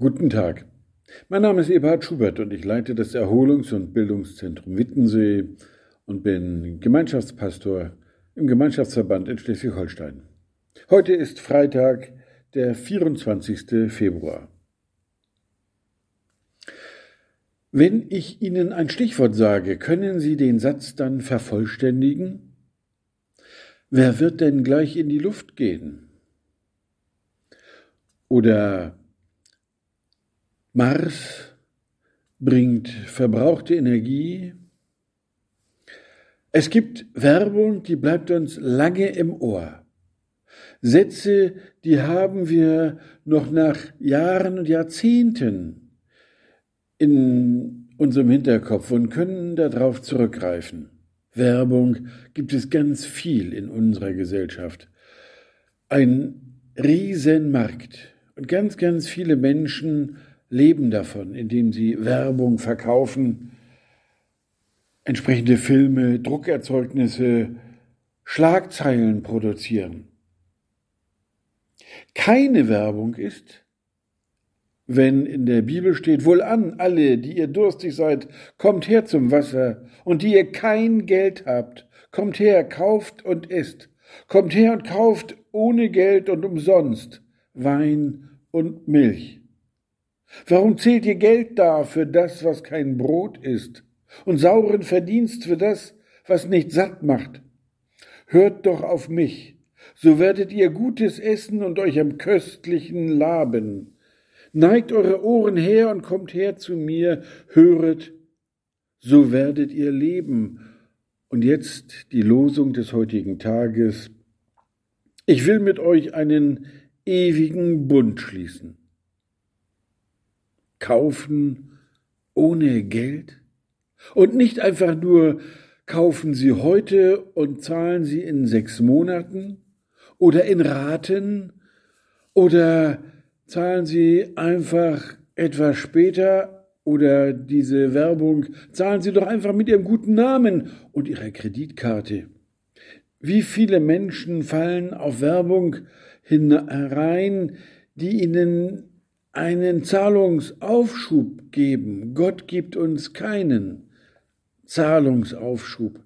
Guten Tag. Mein Name ist Eberhard Schubert und ich leite das Erholungs- und Bildungszentrum Wittensee und bin Gemeinschaftspastor im Gemeinschaftsverband in Schleswig-Holstein. Heute ist Freitag, der 24. Februar. Wenn ich Ihnen ein Stichwort sage, können Sie den Satz dann vervollständigen? Wer wird denn gleich in die Luft gehen? Oder Mars bringt verbrauchte Energie. Es gibt Werbung, die bleibt uns lange im Ohr. Sätze, die haben wir noch nach Jahren und Jahrzehnten in unserem Hinterkopf und können darauf zurückgreifen. Werbung gibt es ganz viel in unserer Gesellschaft. Ein Riesenmarkt und ganz, ganz viele Menschen leben davon, indem sie Werbung verkaufen, entsprechende Filme, Druckerzeugnisse, Schlagzeilen produzieren. Keine Werbung ist, wenn in der Bibel steht, wohl an, alle, die ihr durstig seid, kommt her zum Wasser, und die ihr kein Geld habt, kommt her, kauft und isst, kommt her und kauft ohne Geld und umsonst Wein und Milch. Warum zählt ihr Geld dar für das, was kein Brot ist, und sauren Verdienst für das, was nicht satt macht? Hört doch auf mich, so werdet ihr Gutes essen und euch am Köstlichen laben. Neigt eure Ohren her und kommt her zu mir, höret, so werdet ihr leben. Und jetzt die Losung des heutigen Tages. Ich will mit euch einen ewigen Bund schließen kaufen ohne Geld? Und nicht einfach nur kaufen Sie heute und zahlen Sie in sechs Monaten oder in Raten oder zahlen Sie einfach etwas später oder diese Werbung, zahlen Sie doch einfach mit Ihrem guten Namen und Ihrer Kreditkarte. Wie viele Menschen fallen auf Werbung herein, die ihnen einen Zahlungsaufschub geben. Gott gibt uns keinen Zahlungsaufschub.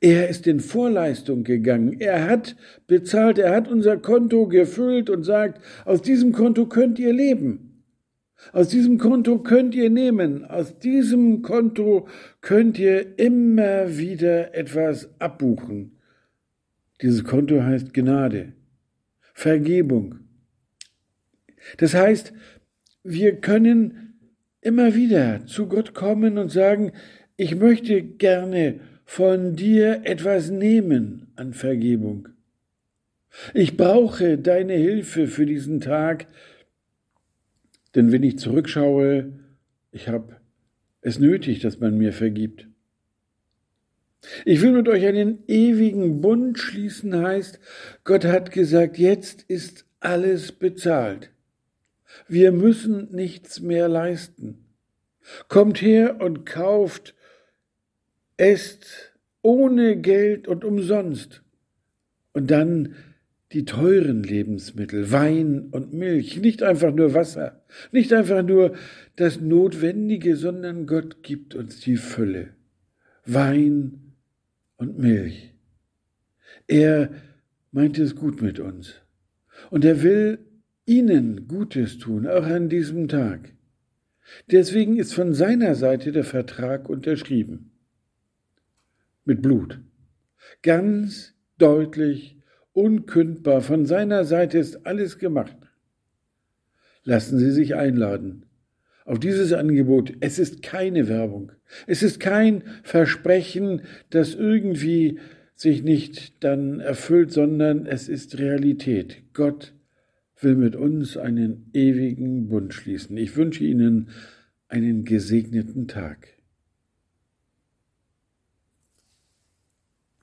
Er ist in Vorleistung gegangen. Er hat bezahlt. Er hat unser Konto gefüllt und sagt, aus diesem Konto könnt ihr leben. Aus diesem Konto könnt ihr nehmen. Aus diesem Konto könnt ihr immer wieder etwas abbuchen. Dieses Konto heißt Gnade, Vergebung. Das heißt, wir können immer wieder zu Gott kommen und sagen, ich möchte gerne von dir etwas nehmen an Vergebung. Ich brauche deine Hilfe für diesen Tag, denn wenn ich zurückschaue, ich habe es nötig, dass man mir vergibt. Ich will mit euch einen ewigen Bund schließen, heißt, Gott hat gesagt, jetzt ist alles bezahlt. Wir müssen nichts mehr leisten. Kommt her und kauft, esst ohne Geld und umsonst. Und dann die teuren Lebensmittel, Wein und Milch, nicht einfach nur Wasser, nicht einfach nur das Notwendige, sondern Gott gibt uns die Fülle. Wein und Milch. Er meint es gut mit uns. Und er will ihnen Gutes tun, auch an diesem Tag. Deswegen ist von seiner Seite der Vertrag unterschrieben. Mit Blut. Ganz deutlich, unkündbar, von seiner Seite ist alles gemacht. Lassen Sie sich einladen auf dieses Angebot. Es ist keine Werbung. Es ist kein Versprechen, das irgendwie sich nicht dann erfüllt, sondern es ist Realität. Gott will mit uns einen ewigen Bund schließen. Ich wünsche Ihnen einen gesegneten Tag.